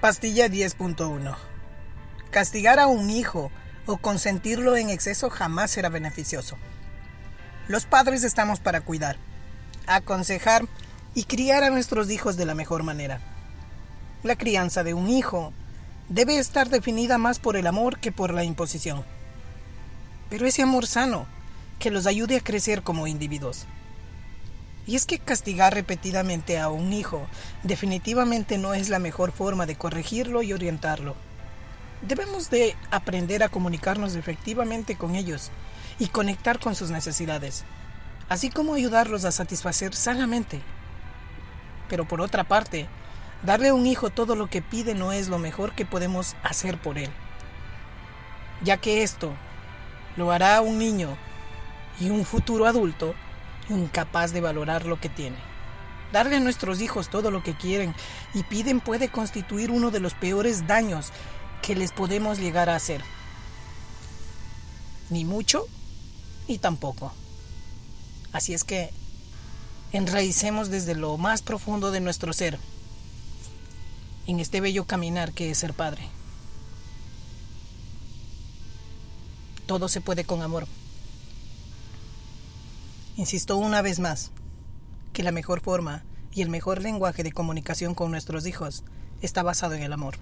Pastilla 10.1 Castigar a un hijo o consentirlo en exceso jamás será beneficioso. Los padres estamos para cuidar, aconsejar y criar a nuestros hijos de la mejor manera. La crianza de un hijo debe estar definida más por el amor que por la imposición. Pero ese amor sano, que los ayude a crecer como individuos. Y es que castigar repetidamente a un hijo definitivamente no es la mejor forma de corregirlo y orientarlo. Debemos de aprender a comunicarnos efectivamente con ellos y conectar con sus necesidades, así como ayudarlos a satisfacer sanamente. Pero por otra parte, darle a un hijo todo lo que pide no es lo mejor que podemos hacer por él, ya que esto lo hará un niño y un futuro adulto incapaz de valorar lo que tiene. Darle a nuestros hijos todo lo que quieren y piden puede constituir uno de los peores daños que les podemos llegar a hacer. Ni mucho, ni tampoco. Así es que enraicemos desde lo más profundo de nuestro ser en este bello caminar que es ser padre. Todo se puede con amor. Insisto una vez más que la mejor forma y el mejor lenguaje de comunicación con nuestros hijos está basado en el amor.